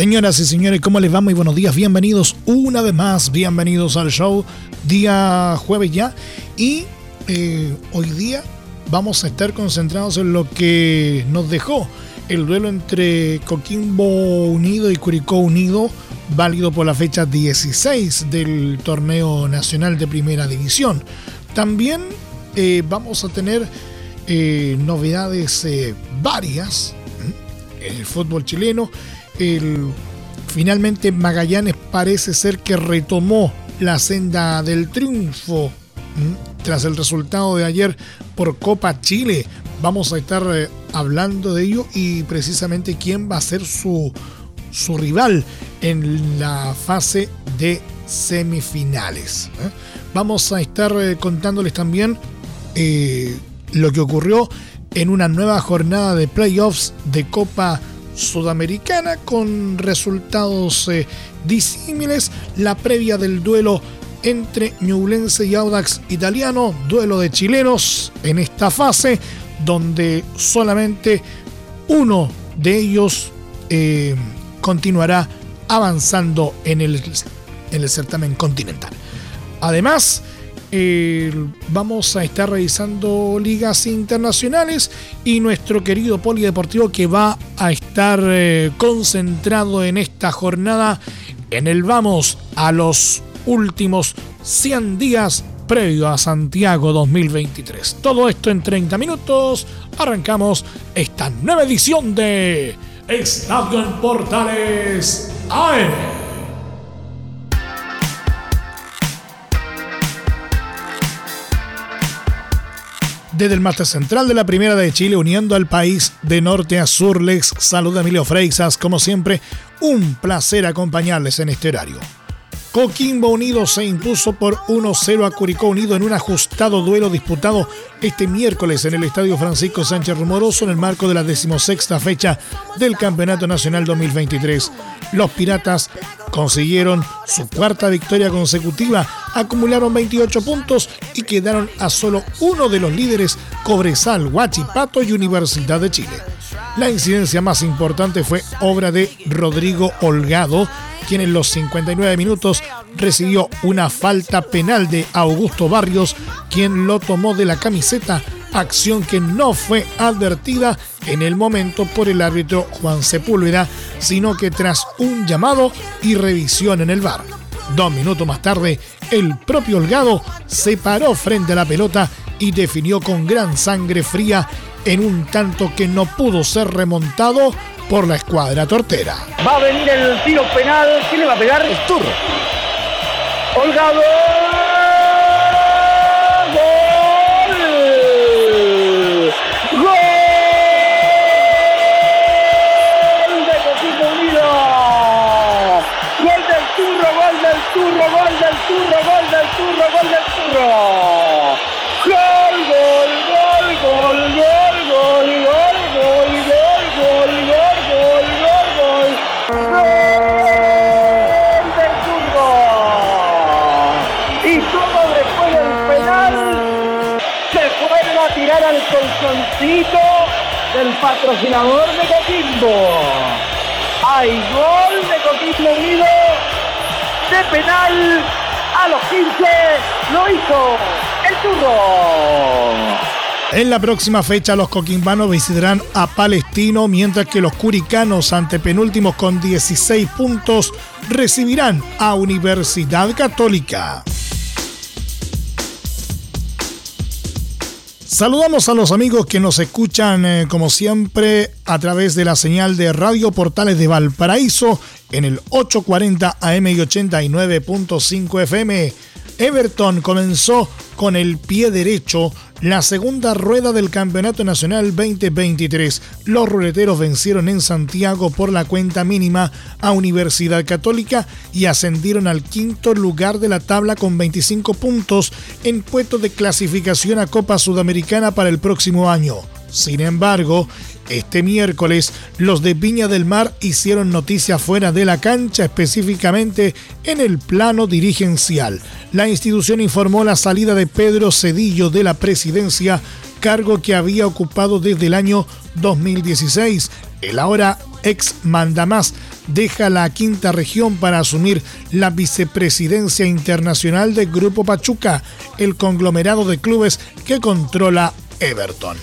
Señoras y señores, ¿cómo les va? Muy buenos días, bienvenidos una vez más, bienvenidos al show, día jueves ya. Y eh, hoy día vamos a estar concentrados en lo que nos dejó el duelo entre Coquimbo Unido y Curicó Unido, válido por la fecha 16 del torneo nacional de primera división. También eh, vamos a tener eh, novedades varias en el fútbol chileno finalmente Magallanes parece ser que retomó la senda del triunfo tras el resultado de ayer por Copa Chile. Vamos a estar eh, hablando de ello y precisamente quién va a ser su, su rival en la fase de semifinales. ¿eh? Vamos a estar eh, contándoles también lo que ocurrió en una nueva jornada de playoffs de Copa sudamericana con resultados eh, disímiles. La previa del duelo entre Ñublense y Audax Italiano, duelo de chilenos en esta fase, donde solamente uno de ellos eh, continuará avanzando en el, en el certamen continental. Además, vamos a estar revisando ligas internacionales y nuestro querido polideportivo que va a estar eh, concentrado en esta jornada en el vamos a los últimos 100 días previo a Santiago 2023. Todo esto en 30 minutos. Arrancamos esta nueva edición de Estadio en Portales AM. Desde el máster central de la Primera de Chile, uniendo al país de norte a sur, les saluda Emilio Freixas. Como siempre, un placer acompañarles en este horario. Coquimbo Unido se impuso por 1-0 a Curicó Unido en un ajustado duelo disputado este miércoles en el Estadio Francisco Sánchez Rumoroso en el marco de la decimosexta fecha del Campeonato Nacional 2023. Los Piratas consiguieron su cuarta victoria consecutiva, acumularon 28 puntos y quedaron a solo uno de los líderes Cobresal, Huachipato y Universidad de Chile. La incidencia más importante fue obra de Rodrigo Holgado, quien en los 59 minutos recibió una falta penal de Augusto Barrios, quien lo tomó de la camiseta, acción que no fue advertida en el momento por el árbitro Juan Sepúlveda, sino que tras un llamado y revisión en el bar. Dos minutos más tarde, el propio Holgado se paró frente a la pelota y definió con gran sangre fría en un tanto que no pudo ser remontado por la escuadra tortera. Va a venir el tiro penal. ¿Quién le va a pegar? El turro. Holgado. Del patrocinador de Coquimbo. Hay gol de Coquimbo Unido de penal a los 15. Lo hizo el turro. En la próxima fecha los coquimbanos visitarán a Palestino, mientras que los curicanos, ante penúltimos con 16 puntos, recibirán a Universidad Católica. Saludamos a los amigos que nos escuchan eh, como siempre a través de la señal de Radio Portales de Valparaíso en el 840 AM y 89.5 FM. Everton comenzó con el pie derecho la segunda rueda del Campeonato Nacional 2023. Los ruleteros vencieron en Santiago por la cuenta mínima a Universidad Católica y ascendieron al quinto lugar de la tabla con 25 puntos en puesto de clasificación a Copa Sudamericana para el próximo año. Sin embargo, este miércoles, los de Viña del Mar hicieron noticia fuera de la cancha, específicamente en el plano dirigencial. La institución informó la salida de Pedro Cedillo de la presidencia, cargo que había ocupado desde el año 2016. El ahora ex mandamás deja la quinta región para asumir la vicepresidencia internacional del Grupo Pachuca, el conglomerado de clubes que controla Everton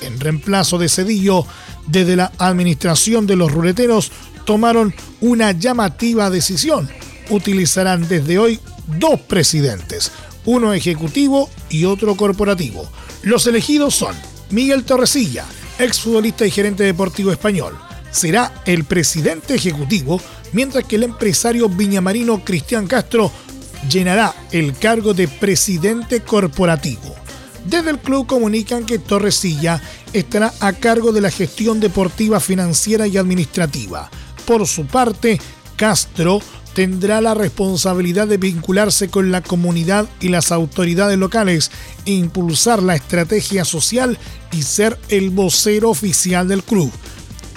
en reemplazo de Cedillo, desde la administración de los ruleteros tomaron una llamativa decisión. Utilizarán desde hoy dos presidentes, uno ejecutivo y otro corporativo. Los elegidos son Miguel Torresilla, exfutbolista y gerente deportivo español. Será el presidente ejecutivo, mientras que el empresario viñamarino Cristian Castro llenará el cargo de presidente corporativo. Desde el club comunican que Torresilla estará a cargo de la gestión deportiva, financiera y administrativa. Por su parte, Castro tendrá la responsabilidad de vincularse con la comunidad y las autoridades locales, e impulsar la estrategia social y ser el vocero oficial del club.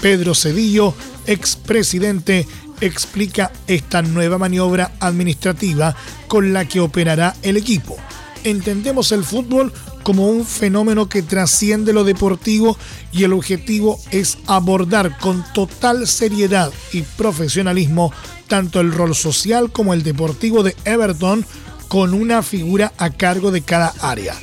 Pedro Cedillo, expresidente, explica esta nueva maniobra administrativa con la que operará el equipo. Entendemos el fútbol como un fenómeno que trasciende lo deportivo y el objetivo es abordar con total seriedad y profesionalismo tanto el rol social como el deportivo de Everton con una figura a cargo de cada área.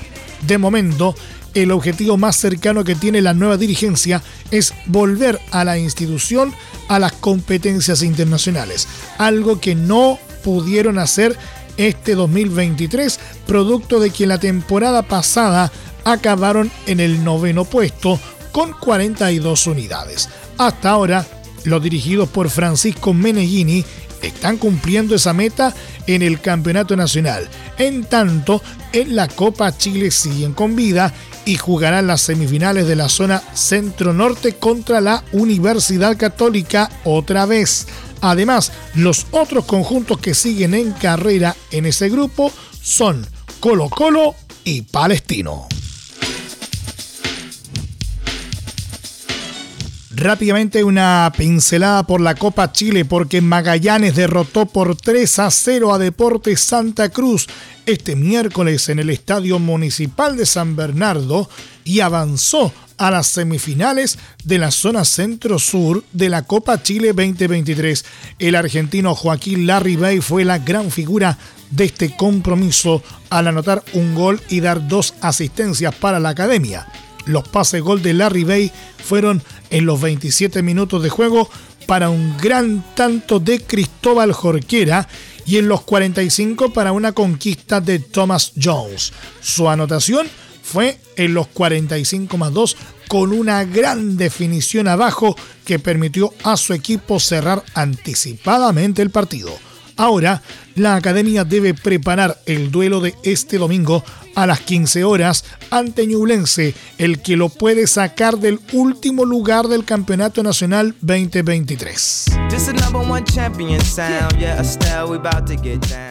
De momento, el objetivo más cercano que tiene la nueva dirigencia es volver a la institución a las competencias internacionales, algo que no pudieron hacer este 2023, producto de que la temporada pasada acabaron en el noveno puesto con 42 unidades. Hasta ahora, los dirigidos por Francisco Meneghini están cumpliendo esa meta en el Campeonato Nacional. En tanto, en la Copa Chile siguen con vida y jugarán las semifinales de la zona centro-norte contra la Universidad Católica otra vez. Además, los otros conjuntos que siguen en carrera en ese grupo son Colo Colo y Palestino. Rápidamente una pincelada por la Copa Chile porque Magallanes derrotó por 3 a 0 a Deportes Santa Cruz este miércoles en el Estadio Municipal de San Bernardo y avanzó a las semifinales de la zona centro-sur de la Copa Chile 2023. El argentino Joaquín Larribey fue la gran figura de este compromiso al anotar un gol y dar dos asistencias para la academia. Los pases gol de Larry Bay fueron en los 27 minutos de juego para un gran tanto de Cristóbal Jorquera y en los 45 para una conquista de Thomas Jones. Su anotación fue en los 45 más 2 con una gran definición abajo que permitió a su equipo cerrar anticipadamente el partido. Ahora, la academia debe preparar el duelo de este domingo a las 15 horas ante Ñublense, el que lo puede sacar del último lugar del Campeonato Nacional 2023.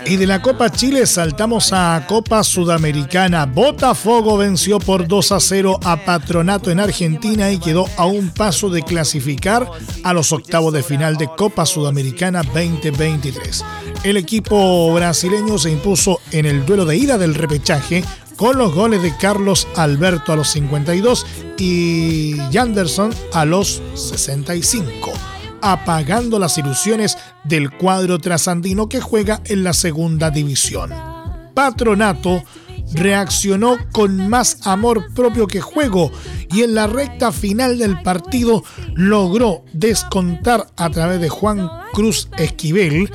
Y de la Copa Chile saltamos a Copa Sudamericana. Botafogo venció por 2 a 0 a Patronato en Argentina y quedó a un paso de clasificar a los octavos de final de Copa Sudamericana 2023. El equipo brasileño se impuso en el duelo de ida del repechaje con los goles de Carlos Alberto a los 52 y Janderson a los 65, apagando las ilusiones del cuadro trasandino que juega en la segunda división. Patronato reaccionó con más amor propio que juego y en la recta final del partido logró descontar a través de Juan Cruz Esquivel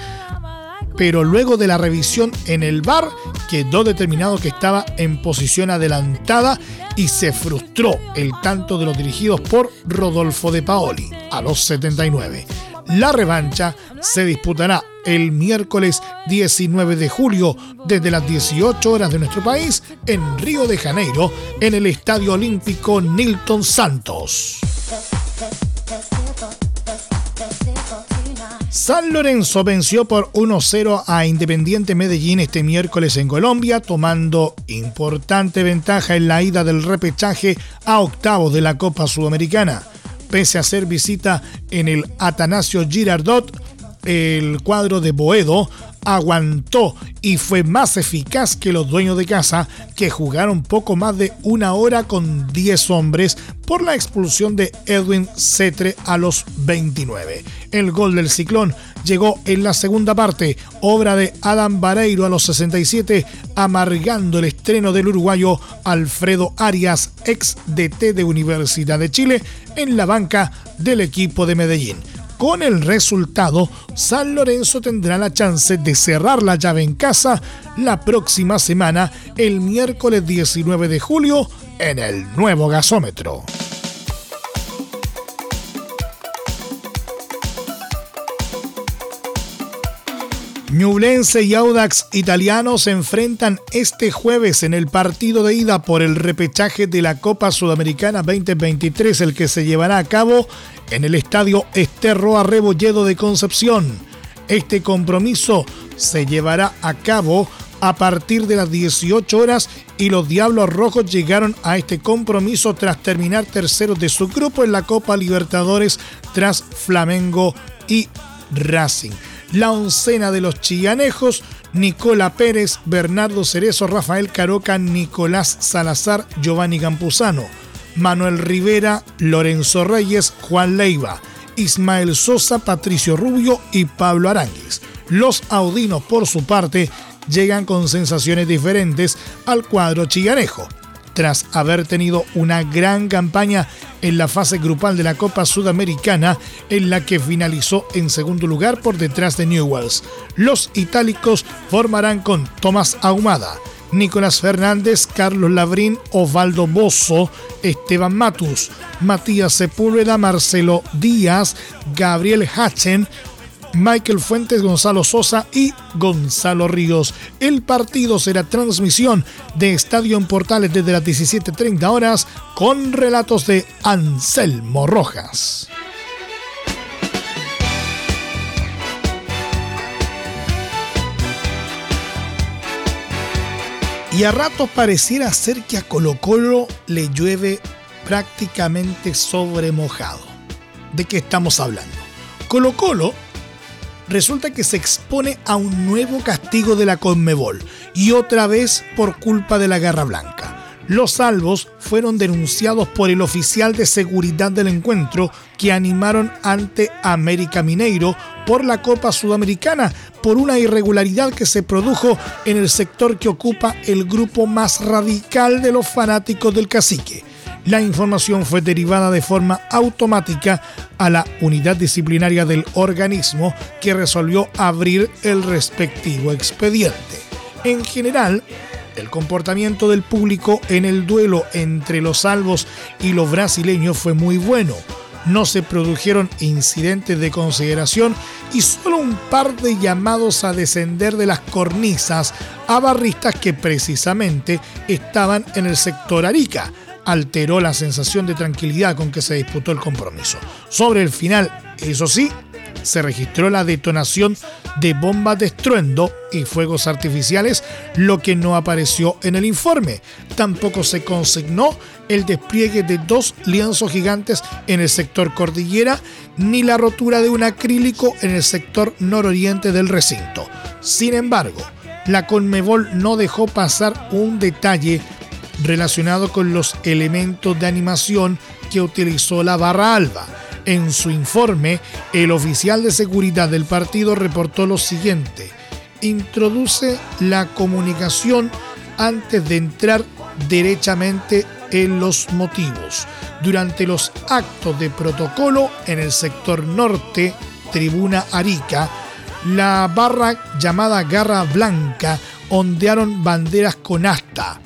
pero luego de la revisión en el bar quedó determinado que estaba en posición adelantada y se frustró el tanto de los dirigidos por Rodolfo de Paoli a los 79. La revancha se disputará el miércoles 19 de julio desde las 18 horas de nuestro país en Río de Janeiro en el Estadio Olímpico Nilton Santos. San Lorenzo venció por 1-0 a Independiente Medellín este miércoles en Colombia, tomando importante ventaja en la ida del repechaje a octavos de la Copa Sudamericana. Pese a hacer visita en el Atanasio Girardot, el cuadro de Boedo aguantó y fue más eficaz que los dueños de casa que jugaron poco más de una hora con 10 hombres por la expulsión de Edwin Cetre a los 29. El gol del ciclón llegó en la segunda parte, obra de Adam Vareiro a los 67, amargando el estreno del uruguayo Alfredo Arias, ex DT de Universidad de Chile, en la banca del equipo de Medellín. Con el resultado, San Lorenzo tendrá la chance de cerrar la llave en casa la próxima semana, el miércoles 19 de julio, en el nuevo gasómetro. Ñublense y Audax Italiano se enfrentan este jueves en el partido de ida por el repechaje de la Copa Sudamericana 2023, el que se llevará a cabo en el estadio Esterro Arrebolledo de Concepción. Este compromiso se llevará a cabo a partir de las 18 horas y los Diablos Rojos llegaron a este compromiso tras terminar terceros de su grupo en la Copa Libertadores tras Flamengo y Racing la oncena de los chillanejos, Nicola Pérez, Bernardo Cerezo, Rafael Caroca, Nicolás Salazar, Giovanni Campuzano, Manuel Rivera, Lorenzo Reyes, Juan Leiva, Ismael Sosa, Patricio Rubio y Pablo Aranguis. Los audinos, por su parte, llegan con sensaciones diferentes al cuadro chillanejo tras haber tenido una gran campaña en la fase grupal de la Copa Sudamericana, en la que finalizó en segundo lugar por detrás de Newells. Los itálicos formarán con Tomás Ahumada, Nicolás Fernández, Carlos Labrín, Osvaldo Bozo, Esteban Matus, Matías Sepúlveda, Marcelo Díaz, Gabriel Hachen, Michael Fuentes, Gonzalo Sosa y Gonzalo Ríos. El partido será transmisión de Estadio en Portales desde las 17.30 horas con relatos de Anselmo Rojas. Y a ratos pareciera ser que a Colo Colo le llueve prácticamente sobre mojado. ¿De qué estamos hablando? Colo Colo resulta que se expone a un nuevo castigo de la Conmebol y otra vez por culpa de la Garra Blanca. Los salvos fueron denunciados por el oficial de seguridad del encuentro que animaron ante América Mineiro por la Copa Sudamericana por una irregularidad que se produjo en el sector que ocupa el grupo más radical de los fanáticos del cacique la información fue derivada de forma automática a la unidad disciplinaria del organismo que resolvió abrir el respectivo expediente. En general, el comportamiento del público en el duelo entre los salvos y los brasileños fue muy bueno. No se produjeron incidentes de consideración y solo un par de llamados a descender de las cornisas a barristas que precisamente estaban en el sector Arica, alteró la sensación de tranquilidad con que se disputó el compromiso. Sobre el final, eso sí, se registró la detonación de bombas de estruendo y fuegos artificiales, lo que no apareció en el informe. Tampoco se consignó el despliegue de dos lienzos gigantes en el sector cordillera, ni la rotura de un acrílico en el sector nororiente del recinto. Sin embargo, la Conmebol no dejó pasar un detalle relacionado con los elementos de animación que utilizó la barra alba. En su informe, el oficial de seguridad del partido reportó lo siguiente. Introduce la comunicación antes de entrar derechamente en los motivos. Durante los actos de protocolo en el sector norte, Tribuna Arica, la barra llamada Garra Blanca ondearon banderas con asta,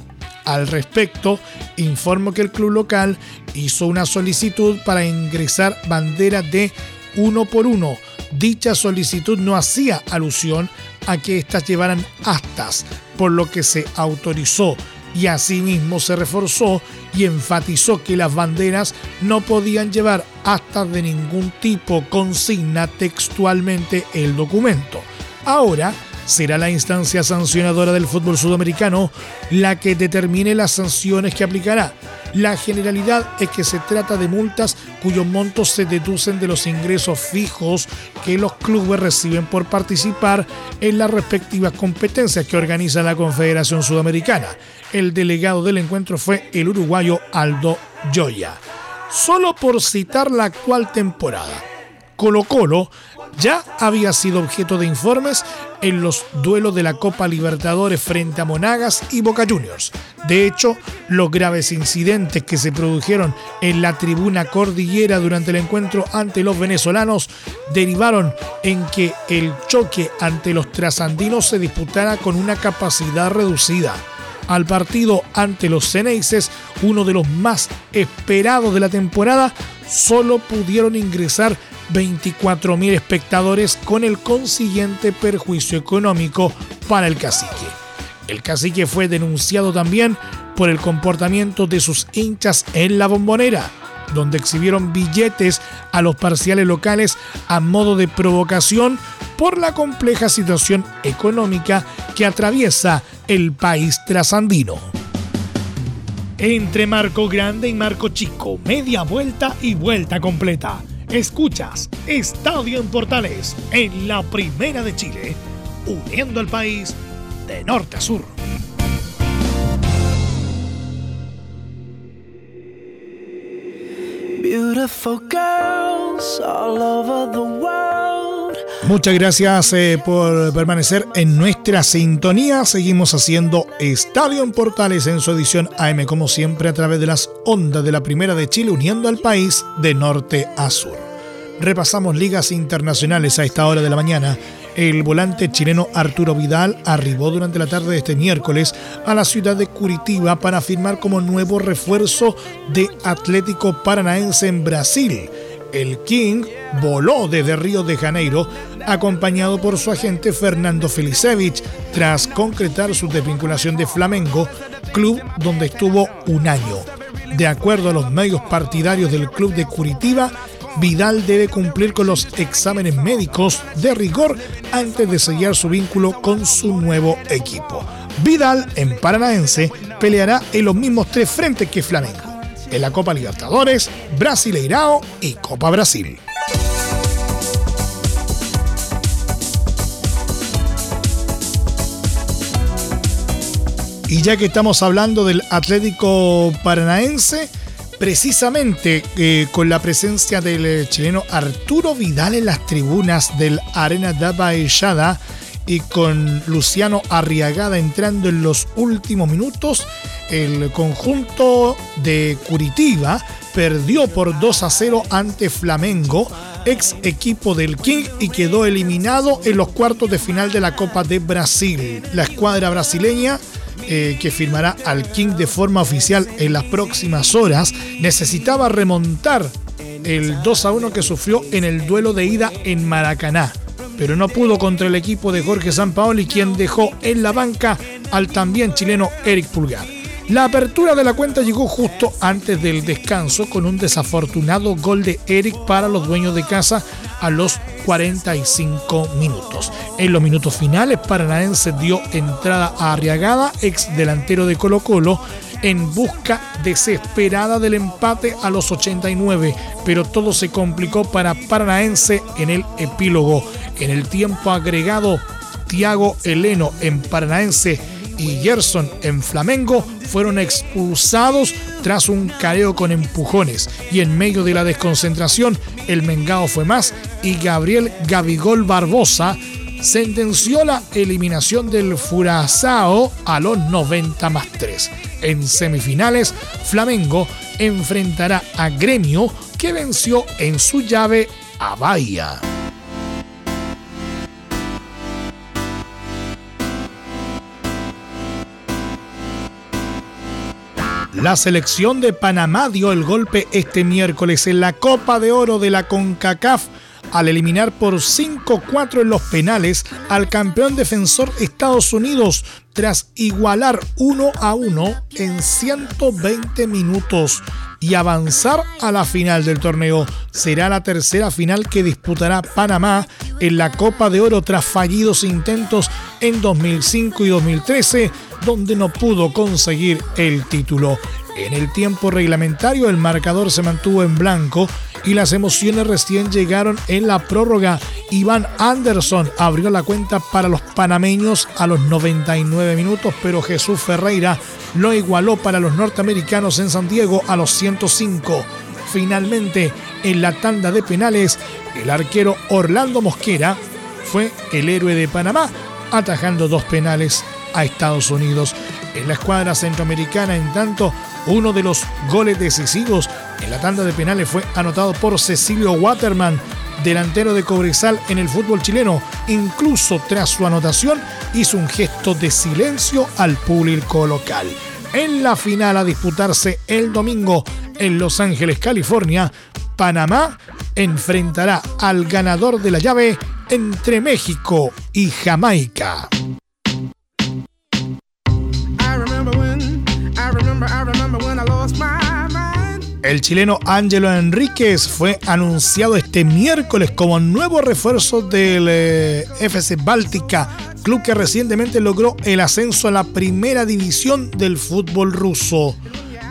al respecto, informo que el club local hizo una solicitud para ingresar banderas de uno por uno dicha solicitud no hacía alusión a que éstas llevaran astas, por lo que se autorizó y asimismo se reforzó y enfatizó que las banderas no podían llevar astas de ningún tipo, consigna textualmente el documento. Ahora será la instancia sancionadora del fútbol sudamericano la que determine las sanciones que aplicará. La generalidad es que se trata de multas cuyos montos se deducen de los ingresos fijos que los clubes reciben por participar en las respectivas competencias que organiza la Confederación Sudamericana. El delegado del encuentro fue el uruguayo Aldo Joya. Solo por citar la actual temporada. Colo Colo ya había sido objeto de informes en los duelos de la Copa Libertadores frente a Monagas y Boca Juniors. De hecho, los graves incidentes que se produjeron en la tribuna cordillera durante el encuentro ante los venezolanos derivaron en que el choque ante los trasandinos se disputara con una capacidad reducida. Al partido ante los Ceneices, uno de los más esperados de la temporada, solo pudieron ingresar 24.000 espectadores con el consiguiente perjuicio económico para el cacique. El cacique fue denunciado también por el comportamiento de sus hinchas en la bombonera, donde exhibieron billetes a los parciales locales a modo de provocación por la compleja situación económica que atraviesa el país trasandino. Entre Marco Grande y Marco Chico, media vuelta y vuelta completa Escuchas Estadio en Portales en la Primera de Chile, uniendo al país de norte a sur. Muchas gracias eh, por permanecer en nuestra sintonía. Seguimos haciendo Estadio en Portales en su edición AM, como siempre, a través de las ondas de la Primera de Chile, uniendo al país de norte a sur repasamos ligas internacionales a esta hora de la mañana. El volante chileno Arturo Vidal arribó durante la tarde de este miércoles a la ciudad de Curitiba para firmar como nuevo refuerzo de Atlético Paranaense en Brasil. El King voló desde Río de Janeiro acompañado por su agente Fernando Felicevich tras concretar su desvinculación de Flamengo, club donde estuvo un año. De acuerdo a los medios partidarios del club de Curitiba, Vidal debe cumplir con los exámenes médicos de rigor antes de sellar su vínculo con su nuevo equipo. Vidal, en Paranaense, peleará en los mismos tres frentes que Flamengo, en la Copa Libertadores, Brasileirao y Copa Brasil. Y ya que estamos hablando del Atlético Paranaense, precisamente eh, con la presencia del eh, chileno Arturo Vidal en las tribunas del Arena da Baixada y con Luciano Arriagada entrando en los últimos minutos, el conjunto de Curitiba perdió por 2 a 0 ante Flamengo, ex equipo del King, y quedó eliminado en los cuartos de final de la Copa de Brasil. La escuadra brasileña eh, que firmará al King de forma oficial en las próximas horas, necesitaba remontar el 2 a 1 que sufrió en el duelo de ida en Maracaná. Pero no pudo contra el equipo de Jorge Sampaoli, quien dejó en la banca al también chileno Eric Pulgar. La apertura de la cuenta llegó justo antes del descanso con un desafortunado gol de Eric para los dueños de casa a los 45 minutos. En los minutos finales, Paranaense dio entrada a Arriagada, ex delantero de Colo Colo, en busca desesperada del empate a los 89, pero todo se complicó para Paranaense en el epílogo. En el tiempo agregado, Tiago Heleno en Paranaense y Gerson en Flamengo fueron expulsados tras un careo con empujones y en medio de la desconcentración el Mengao fue más y Gabriel Gabigol Barbosa sentenció la eliminación del Furazao a los 90 más 3. En semifinales, Flamengo enfrentará a Gremio que venció en su llave a Bahía. La selección de Panamá dio el golpe este miércoles en la Copa de Oro de la CONCACAF al eliminar por 5-4 en los penales al campeón defensor Estados Unidos tras igualar 1 a 1 en 120 minutos y avanzar a la final del torneo. Será la tercera final que disputará Panamá en la Copa de Oro tras fallidos intentos en 2005 y 2013, donde no pudo conseguir el título. En el tiempo reglamentario el marcador se mantuvo en blanco y las emociones recién llegaron en la prórroga. Iván Anderson abrió la cuenta para los panameños a los 99 minutos, pero Jesús Ferreira lo igualó para los norteamericanos en San Diego a los 105. Finalmente, en la tanda de penales, el arquero Orlando Mosquera fue el héroe de Panamá, atajando dos penales a Estados Unidos. En la escuadra centroamericana, en tanto, uno de los goles decisivos la tanda de penales fue anotado por Cecilio Waterman, delantero de Cobresal en el fútbol chileno. Incluso tras su anotación hizo un gesto de silencio al público local. En la final a disputarse el domingo en Los Ángeles, California, Panamá enfrentará al ganador de la llave entre México y Jamaica. El chileno Ángelo Enríquez fue anunciado este miércoles como nuevo refuerzo del eh, FC Báltica, club que recientemente logró el ascenso a la primera división del fútbol ruso.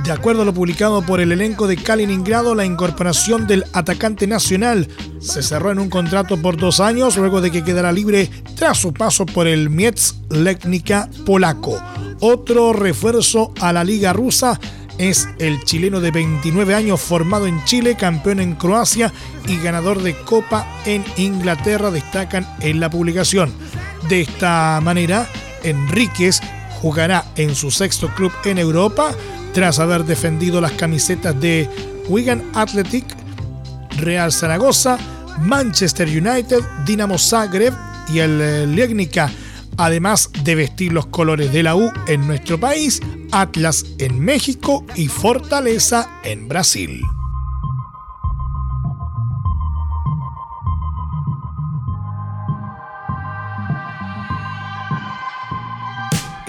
De acuerdo a lo publicado por el elenco de Kaliningrado, la incorporación del atacante nacional se cerró en un contrato por dos años luego de que quedara libre tras su paso por el Mietz Legnica polaco. Otro refuerzo a la liga rusa es el chileno de 29 años formado en Chile, campeón en Croacia y ganador de Copa en Inglaterra, destacan en la publicación. De esta manera, Enríquez jugará en su sexto club en Europa tras haber defendido las camisetas de Wigan Athletic, Real Zaragoza, Manchester United, Dinamo Zagreb y el eh, Legnica además de vestir los colores de la U en nuestro país, Atlas en México y Fortaleza en Brasil.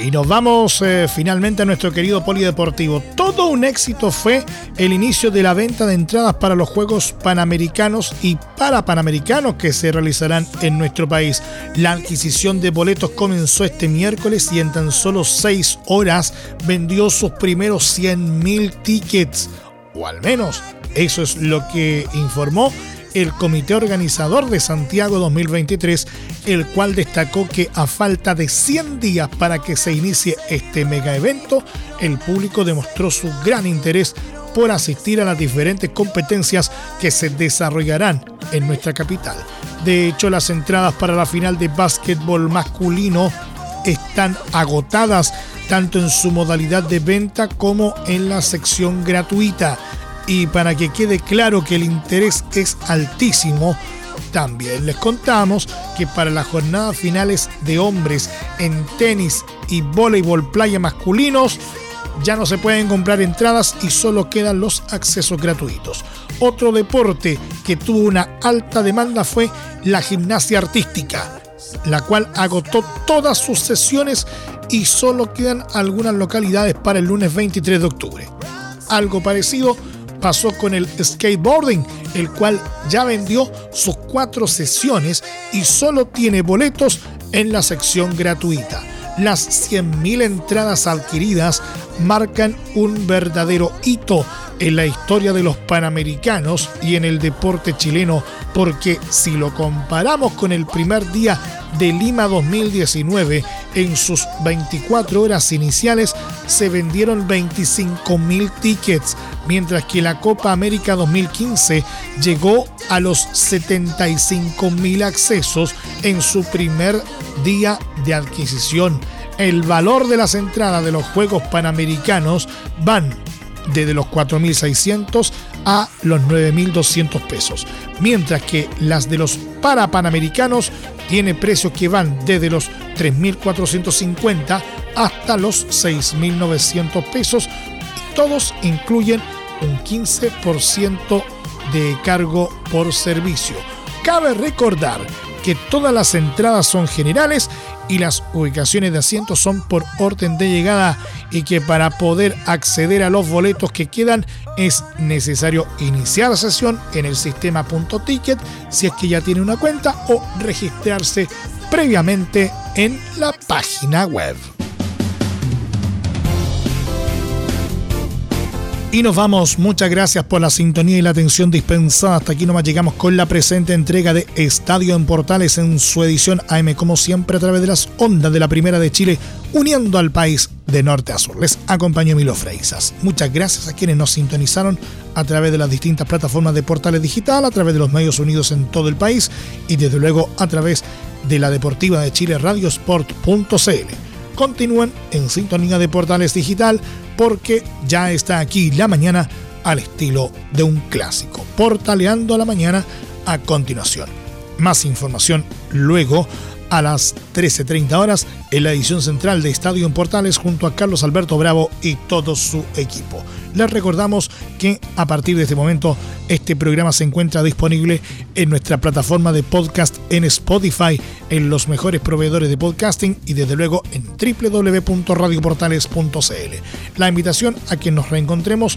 Y nos vamos eh, finalmente a nuestro querido polideportivo. Todo un éxito fue el inicio de la venta de entradas para los Juegos Panamericanos y para Panamericanos que se realizarán en nuestro país. La adquisición de boletos comenzó este miércoles y en tan solo seis horas vendió sus primeros 100.000 tickets. O al menos eso es lo que informó el comité organizador de Santiago 2023, el cual destacó que a falta de 100 días para que se inicie este mega evento, el público demostró su gran interés por asistir a las diferentes competencias que se desarrollarán en nuestra capital. De hecho, las entradas para la final de básquetbol masculino están agotadas tanto en su modalidad de venta como en la sección gratuita. Y para que quede claro que el interés es altísimo, también les contamos que para las jornadas finales de hombres en tenis y voleibol playa masculinos ya no se pueden comprar entradas y solo quedan los accesos gratuitos. Otro deporte que tuvo una alta demanda fue la gimnasia artística, la cual agotó todas sus sesiones y solo quedan algunas localidades para el lunes 23 de octubre. Algo parecido pasó con el skateboarding, el cual ya vendió sus cuatro sesiones y solo tiene boletos en la sección gratuita. Las 100.000 entradas adquiridas marcan un verdadero hito en la historia de los Panamericanos y en el deporte chileno, porque si lo comparamos con el primer día de Lima 2019, en sus 24 horas iniciales se vendieron 25.000 tickets, mientras que la Copa América 2015 llegó a los 75.000 accesos en su primer día de adquisición. El valor de las entradas de los Juegos Panamericanos van desde los 4.600 a los 9.200 pesos, mientras que las de los Parapanamericanos tiene precios que van desde los 3.450 hasta los 6.900 pesos todos incluyen un 15% de cargo por servicio. Cabe recordar que todas las entradas son generales y las ubicaciones de asientos son por orden de llegada y que para poder acceder a los boletos que quedan es necesario iniciar sesión en el sistema punto ticket si es que ya tiene una cuenta o registrarse previamente en la página web. Y nos vamos. Muchas gracias por la sintonía y la atención dispensada. Hasta aquí nomás llegamos con la presente entrega de Estadio en Portales en su edición AM, como siempre, a través de las ondas de la Primera de Chile, uniendo al país de norte a sur. Les acompañó Milo Freisas. Muchas gracias a quienes nos sintonizaron a través de las distintas plataformas de Portales Digital, a través de los medios unidos en todo el país y desde luego a través de la Deportiva de Chile Radiosport.cl. Continúen en sintonía de Portales Digital porque ya está aquí la mañana al estilo de un clásico. Portaleando la mañana a continuación. Más información luego a las 13.30 horas en la edición central de Estadio en Portales junto a Carlos Alberto Bravo y todo su equipo. Les recordamos que a partir de este momento este programa se encuentra disponible en nuestra plataforma de podcast en Spotify, en los mejores proveedores de podcasting y desde luego en www.radioportales.cl. La invitación a que nos reencontremos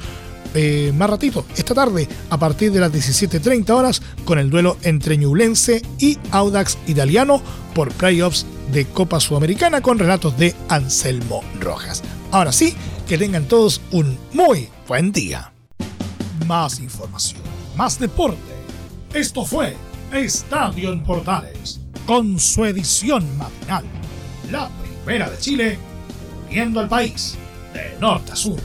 eh, más ratito, esta tarde, a partir de las 17.30 horas, con el duelo entre Ñublense y Audax Italiano por playoffs de Copa Sudamericana con relatos de Anselmo Rojas. Ahora sí, que tengan todos un muy buen día. Más información, más deporte. Esto fue Estadio en Portales, con su edición matinal. La primera de Chile, viendo al país de norte a sur.